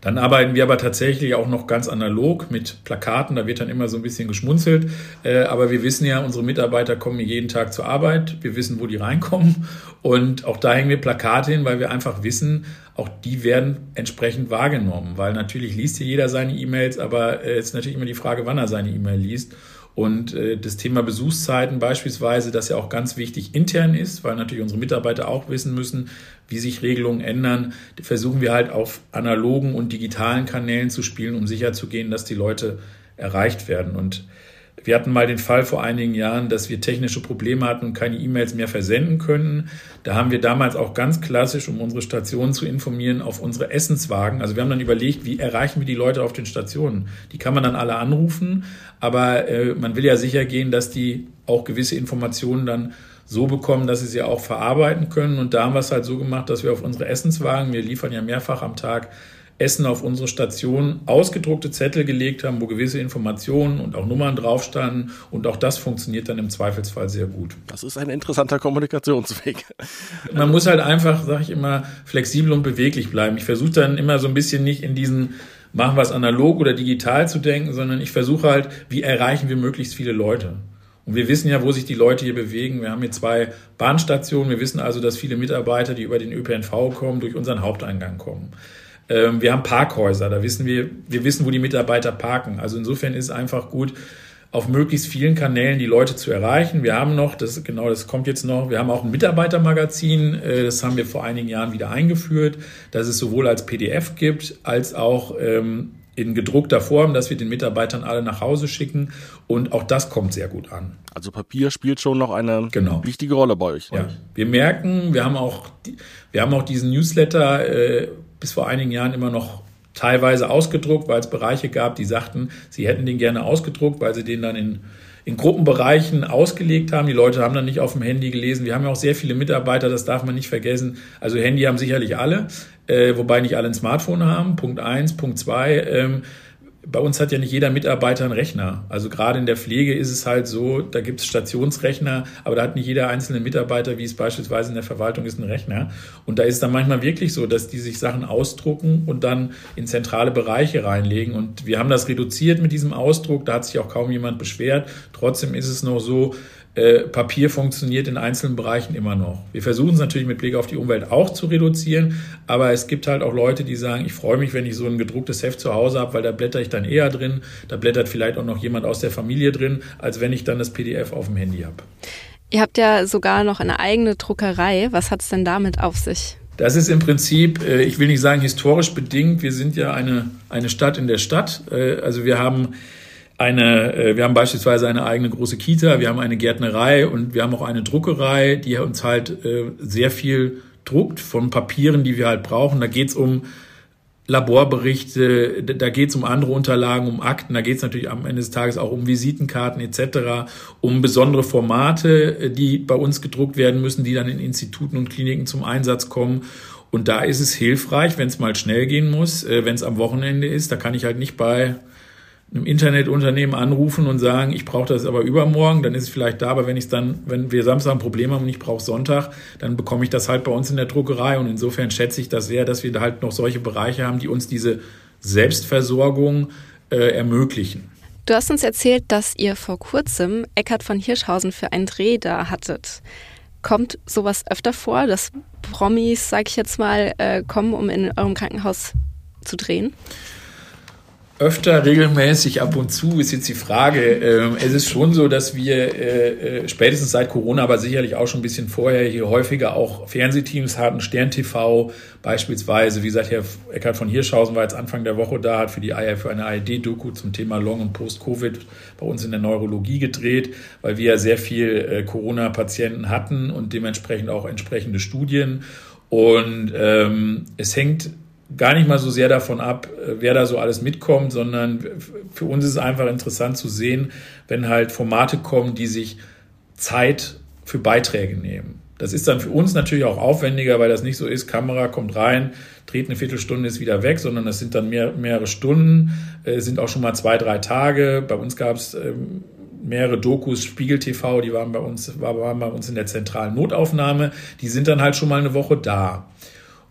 Dann arbeiten wir aber tatsächlich auch noch ganz analog mit Plakaten. Da wird dann immer so ein bisschen geschmunzelt. Äh, aber wir wissen ja, unsere Mitarbeiter kommen jeden Tag zur Arbeit. Wir wissen, wo die reinkommen. Und auch da hängen wir Plakate hin, weil wir einfach wissen, auch die werden entsprechend wahrgenommen. Weil natürlich liest hier jeder seine E-Mails, aber es ist natürlich immer die Frage, wann er seine E-Mail liest. Und äh, das Thema Besuchszeiten beispielsweise, das ja auch ganz wichtig intern ist, weil natürlich unsere Mitarbeiter auch wissen müssen, wie sich Regelungen ändern, versuchen wir halt auf analogen und digitalen Kanälen zu spielen, um sicherzugehen, dass die Leute erreicht werden. Und wir hatten mal den Fall vor einigen Jahren, dass wir technische Probleme hatten und keine E-Mails mehr versenden können. Da haben wir damals auch ganz klassisch, um unsere Stationen zu informieren, auf unsere Essenswagen. Also wir haben dann überlegt, wie erreichen wir die Leute auf den Stationen? Die kann man dann alle anrufen, aber äh, man will ja sicher gehen, dass die auch gewisse Informationen dann so bekommen, dass sie sie auch verarbeiten können. Und da haben wir es halt so gemacht, dass wir auf unsere Essenswagen, wir liefern ja mehrfach am Tag Essen auf unsere Station ausgedruckte Zettel gelegt haben, wo gewisse Informationen und auch Nummern drauf standen. Und auch das funktioniert dann im Zweifelsfall sehr gut. Das ist ein interessanter Kommunikationsweg. Man muss halt einfach, sage ich immer, flexibel und beweglich bleiben. Ich versuche dann immer so ein bisschen nicht in diesen machen wir es analog oder digital zu denken, sondern ich versuche halt, wie erreichen wir möglichst viele Leute. Und wir wissen ja, wo sich die Leute hier bewegen. Wir haben hier zwei Bahnstationen. Wir wissen also, dass viele Mitarbeiter, die über den ÖPNV kommen, durch unseren Haupteingang kommen. Ähm, wir haben Parkhäuser, da wissen wir, wir wissen, wo die Mitarbeiter parken. Also insofern ist es einfach gut, auf möglichst vielen Kanälen die Leute zu erreichen. Wir haben noch, das genau, das kommt jetzt noch, wir haben auch ein Mitarbeitermagazin, äh, das haben wir vor einigen Jahren wieder eingeführt, das es sowohl als PDF gibt, als auch ähm, in gedruckter Form, dass wir den Mitarbeitern alle nach Hause schicken. Und auch das kommt sehr gut an. Also Papier spielt schon noch eine genau. wichtige Rolle bei euch. Ja. Wir merken, wir haben auch, wir haben auch diesen Newsletter äh, bis vor einigen Jahren immer noch teilweise ausgedruckt, weil es Bereiche gab, die sagten, sie hätten den gerne ausgedruckt, weil sie den dann in, in Gruppenbereichen ausgelegt haben. Die Leute haben dann nicht auf dem Handy gelesen. Wir haben ja auch sehr viele Mitarbeiter, das darf man nicht vergessen. Also Handy haben sicherlich alle, äh, wobei nicht alle ein Smartphone haben. Punkt eins, Punkt zwei. Ähm, bei uns hat ja nicht jeder Mitarbeiter einen Rechner. Also gerade in der Pflege ist es halt so, da gibt es Stationsrechner, aber da hat nicht jeder einzelne Mitarbeiter, wie es beispielsweise in der Verwaltung ist, einen Rechner. Und da ist dann manchmal wirklich so, dass die sich Sachen ausdrucken und dann in zentrale Bereiche reinlegen. Und wir haben das reduziert mit diesem Ausdruck, da hat sich auch kaum jemand beschwert. Trotzdem ist es noch so, äh, Papier funktioniert in einzelnen Bereichen immer noch. Wir versuchen es natürlich mit Blick auf die Umwelt auch zu reduzieren, aber es gibt halt auch Leute, die sagen, ich freue mich, wenn ich so ein gedrucktes Heft zu Hause habe, weil da blätter ich dann eher drin, da blättert vielleicht auch noch jemand aus der Familie drin, als wenn ich dann das PDF auf dem Handy habe. Ihr habt ja sogar noch eine eigene Druckerei. Was hat es denn damit auf sich? Das ist im Prinzip, äh, ich will nicht sagen historisch bedingt, wir sind ja eine, eine Stadt in der Stadt. Also wir haben eine, äh, wir haben beispielsweise eine eigene große Kita, wir haben eine Gärtnerei und wir haben auch eine Druckerei, die uns halt äh, sehr viel druckt von Papieren, die wir halt brauchen. Da geht's um Laborberichte, da geht's um andere Unterlagen, um Akten, da geht's natürlich am Ende des Tages auch um Visitenkarten etc., um besondere Formate, äh, die bei uns gedruckt werden müssen, die dann in Instituten und Kliniken zum Einsatz kommen. Und da ist es hilfreich, wenn es mal schnell gehen muss, wenn es am Wochenende ist. Da kann ich halt nicht bei einem Internetunternehmen anrufen und sagen, ich brauche das aber übermorgen, dann ist es vielleicht da, aber wenn ich dann, wenn wir Samstag ein Problem haben und ich brauche Sonntag, dann bekomme ich das halt bei uns in der Druckerei und insofern schätze ich das sehr, dass wir da halt noch solche Bereiche haben, die uns diese Selbstversorgung äh, ermöglichen. Du hast uns erzählt, dass ihr vor kurzem Eckhard von Hirschhausen für einen Dreh da hattet. Kommt sowas öfter vor, dass Promis, sag ich jetzt mal, äh, kommen, um in eurem Krankenhaus zu drehen? Öfter regelmäßig ab und zu ist jetzt die Frage. Ähm, es ist schon so, dass wir äh, äh, spätestens seit Corona, aber sicherlich auch schon ein bisschen vorher hier häufiger auch Fernsehteams hatten, Stern TV beispielsweise. Wie gesagt, Herr Eckhard von Hirschhausen war jetzt Anfang der Woche da, hat für die für eine ARD-Doku zum Thema Long- und Post-Covid bei uns in der Neurologie gedreht, weil wir ja sehr viel äh, Corona-Patienten hatten und dementsprechend auch entsprechende Studien. Und ähm, es hängt gar nicht mal so sehr davon ab, äh, wer da so alles mitkommt, sondern für uns ist es einfach interessant zu sehen, wenn halt Formate kommen, die sich Zeit für Beiträge nehmen. Das ist dann für uns natürlich auch aufwendiger, weil das nicht so ist, Kamera kommt rein, dreht eine Viertelstunde, ist wieder weg, sondern das sind dann mehr, mehrere Stunden, äh, sind auch schon mal zwei, drei Tage. Bei uns gab es ähm, mehrere Dokus, Spiegel TV, die waren bei uns, waren bei uns in der zentralen Notaufnahme, die sind dann halt schon mal eine Woche da.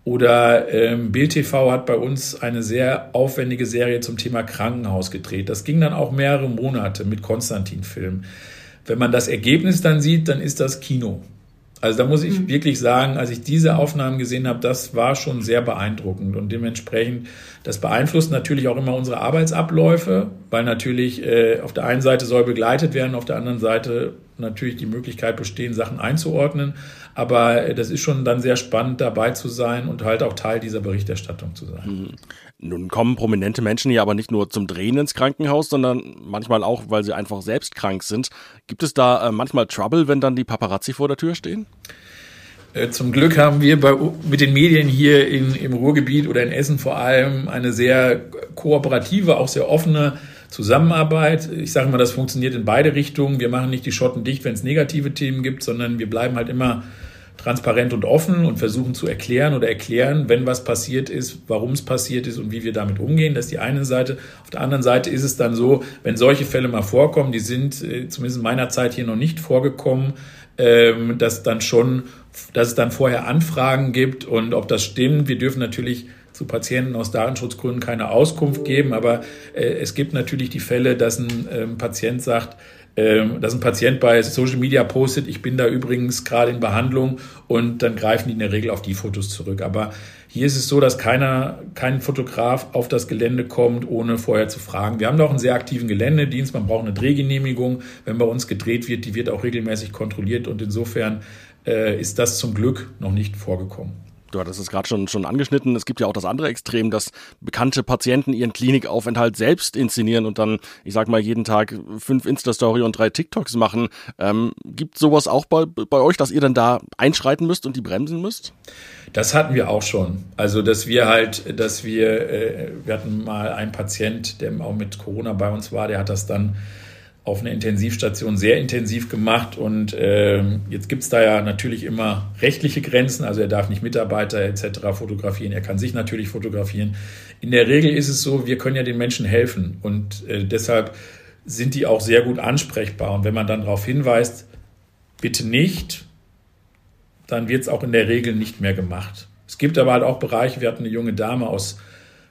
Oder ähm, Bild TV hat bei uns eine sehr aufwendige Serie zum Thema Krankenhaus gedreht. Das ging dann auch mehrere Monate mit Konstantin-Film. Wenn man das Ergebnis dann sieht, dann ist das Kino. Also da muss ich mhm. wirklich sagen, als ich diese Aufnahmen gesehen habe, das war schon sehr beeindruckend und dementsprechend, das beeinflusst natürlich auch immer unsere Arbeitsabläufe, weil natürlich äh, auf der einen Seite soll begleitet werden, auf der anderen Seite natürlich die Möglichkeit bestehen, Sachen einzuordnen. Aber äh, das ist schon dann sehr spannend dabei zu sein und halt auch Teil dieser Berichterstattung zu sein. Mhm. Nun kommen prominente Menschen hier aber nicht nur zum Drehen ins Krankenhaus, sondern manchmal auch, weil sie einfach selbst krank sind. Gibt es da äh, manchmal Trouble, wenn dann die Paparazzi vor der Tür stehen? Äh, zum Glück haben wir bei, mit den Medien hier in, im Ruhrgebiet oder in Essen vor allem eine sehr kooperative, auch sehr offene Zusammenarbeit. Ich sage mal, das funktioniert in beide Richtungen. Wir machen nicht die Schotten dicht, wenn es negative Themen gibt, sondern wir bleiben halt immer transparent und offen und versuchen zu erklären oder erklären, wenn was passiert ist, warum es passiert ist und wie wir damit umgehen. Das ist die eine Seite. Auf der anderen Seite ist es dann so, wenn solche Fälle mal vorkommen, die sind äh, zumindest in meiner Zeit hier noch nicht vorgekommen, ähm, dass dann schon, dass es dann vorher Anfragen gibt und ob das stimmt. Wir dürfen natürlich zu Patienten aus Datenschutzgründen keine Auskunft geben, aber äh, es gibt natürlich die Fälle, dass ein ähm, Patient sagt, ähm, dass ein Patient bei Social Media postet, ich bin da übrigens gerade in Behandlung und dann greifen die in der Regel auf die Fotos zurück. Aber hier ist es so, dass keiner, kein Fotograf auf das Gelände kommt, ohne vorher zu fragen. Wir haben da auch einen sehr aktiven Geländedienst, man braucht eine Drehgenehmigung. Wenn bei uns gedreht wird, die wird auch regelmäßig kontrolliert und insofern äh, ist das zum Glück noch nicht vorgekommen. Du hattest es gerade schon, schon angeschnitten. Es gibt ja auch das andere Extrem, dass bekannte Patienten ihren Klinikaufenthalt selbst inszenieren und dann, ich sag mal, jeden Tag fünf Insta-Story und drei TikToks machen. Ähm, gibt sowas auch bei, bei euch, dass ihr dann da einschreiten müsst und die bremsen müsst? Das hatten wir auch schon. Also, dass wir halt, dass wir, äh, wir hatten mal einen Patient, der auch mit Corona bei uns war, der hat das dann auf einer Intensivstation sehr intensiv gemacht und äh, jetzt gibt's da ja natürlich immer rechtliche Grenzen, also er darf nicht Mitarbeiter etc. fotografieren, er kann sich natürlich fotografieren. In der Regel ist es so, wir können ja den Menschen helfen und äh, deshalb sind die auch sehr gut ansprechbar und wenn man dann darauf hinweist, bitte nicht, dann wird's auch in der Regel nicht mehr gemacht. Es gibt aber halt auch Bereiche, wir hatten eine junge Dame aus,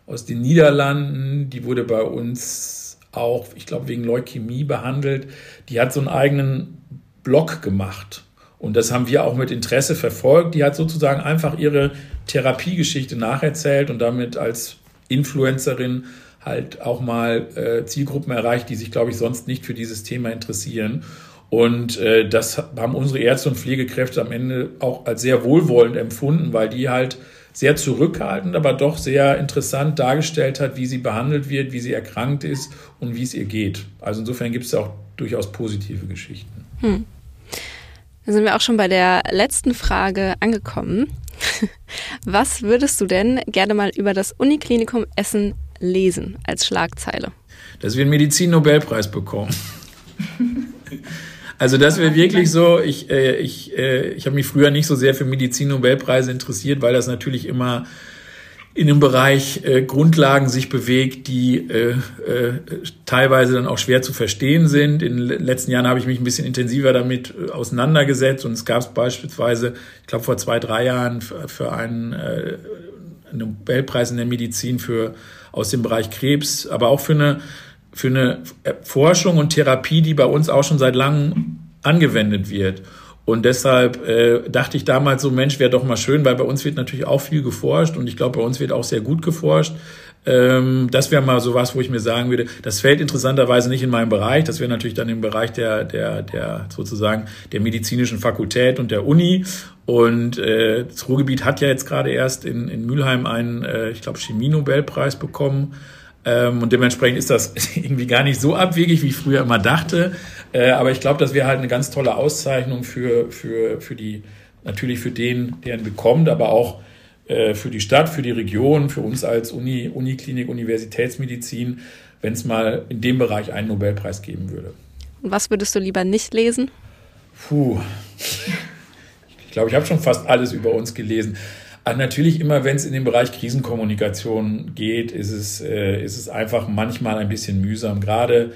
aus den Niederlanden, die wurde bei uns auch, ich glaube, wegen Leukämie behandelt. Die hat so einen eigenen Blog gemacht. Und das haben wir auch mit Interesse verfolgt. Die hat sozusagen einfach ihre Therapiegeschichte nacherzählt und damit als Influencerin halt auch mal äh, Zielgruppen erreicht, die sich, glaube ich, sonst nicht für dieses Thema interessieren. Und äh, das haben unsere Ärzte und Pflegekräfte am Ende auch als sehr wohlwollend empfunden, weil die halt sehr zurückhaltend, aber doch sehr interessant dargestellt hat, wie sie behandelt wird, wie sie erkrankt ist und wie es ihr geht. Also insofern gibt es auch durchaus positive Geschichten. Hm. Da sind wir auch schon bei der letzten Frage angekommen. *laughs* Was würdest du denn gerne mal über das Uniklinikum Essen lesen als Schlagzeile? Dass wir einen Medizin-Nobelpreis bekommen. *laughs* Also das wäre wirklich so, ich, äh, ich, äh, ich habe mich früher nicht so sehr für Medizin-Nobelpreise interessiert, weil das natürlich immer in einem Bereich äh, Grundlagen sich bewegt, die äh, äh, teilweise dann auch schwer zu verstehen sind. In den letzten Jahren habe ich mich ein bisschen intensiver damit äh, auseinandergesetzt und es gab beispielsweise, ich glaube vor zwei, drei Jahren für, für einen, äh, Nobelpreis in der Medizin für aus dem Bereich Krebs, aber auch für eine für eine Forschung und Therapie, die bei uns auch schon seit langem angewendet wird. Und deshalb äh, dachte ich damals so, Mensch, wäre doch mal schön, weil bei uns wird natürlich auch viel geforscht und ich glaube, bei uns wird auch sehr gut geforscht. Ähm, das wäre mal so was, wo ich mir sagen würde, das fällt interessanterweise nicht in meinem Bereich. Das wäre natürlich dann im Bereich der, der, der sozusagen der medizinischen Fakultät und der Uni. Und äh, das Ruhrgebiet hat ja jetzt gerade erst in, in Mülheim einen, äh, ich glaube, Chemie-Nobelpreis bekommen. Ähm, und dementsprechend ist das *laughs* irgendwie gar nicht so abwegig, wie ich früher immer dachte. Äh, aber ich glaube, das wäre halt eine ganz tolle Auszeichnung für, für, für die, natürlich für den, der ihn bekommt, aber auch äh, für die Stadt, für die Region, für uns als Uni, Uniklinik, Universitätsmedizin, wenn es mal in dem Bereich einen Nobelpreis geben würde. Und was würdest du lieber nicht lesen? Puh. Ich glaube, ich habe schon fast alles über uns gelesen. Aber natürlich immer, wenn es in den Bereich Krisenkommunikation geht, ist es, äh, ist es einfach manchmal ein bisschen mühsam. Gerade,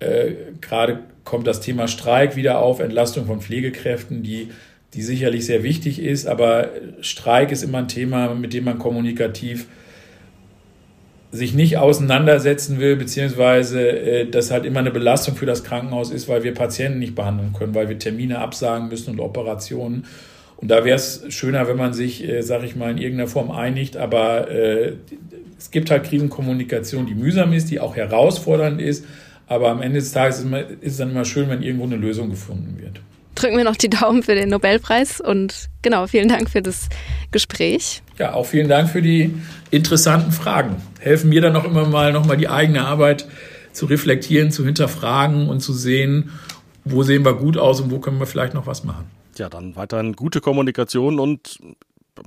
äh, gerade kommt das Thema Streik wieder auf, Entlastung von Pflegekräften, die, die sicherlich sehr wichtig ist. Aber Streik ist immer ein Thema, mit dem man kommunikativ sich nicht auseinandersetzen will, beziehungsweise äh, das halt immer eine Belastung für das Krankenhaus ist, weil wir Patienten nicht behandeln können, weil wir Termine absagen müssen und Operationen. Und da wäre es schöner, wenn man sich, äh, sag ich mal, in irgendeiner Form einigt. Aber äh, es gibt halt Krisenkommunikation, die mühsam ist, die auch herausfordernd ist. Aber am Ende des Tages ist, ist es dann immer schön, wenn irgendwo eine Lösung gefunden wird. Drücken wir noch die Daumen für den Nobelpreis und genau, vielen Dank für das Gespräch. Ja, auch vielen Dank für die interessanten Fragen. Helfen mir dann auch immer mal nochmal die eigene Arbeit zu reflektieren, zu hinterfragen und zu sehen, wo sehen wir gut aus und wo können wir vielleicht noch was machen. Ja, dann weiterhin gute Kommunikation und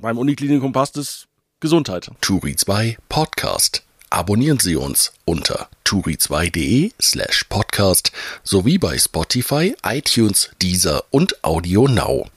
beim Uniklinikum passt es Gesundheit. Turi 2 Podcast. Abonnieren Sie uns unter turi2.de slash podcast sowie bei Spotify, iTunes, Deezer und Audio Now.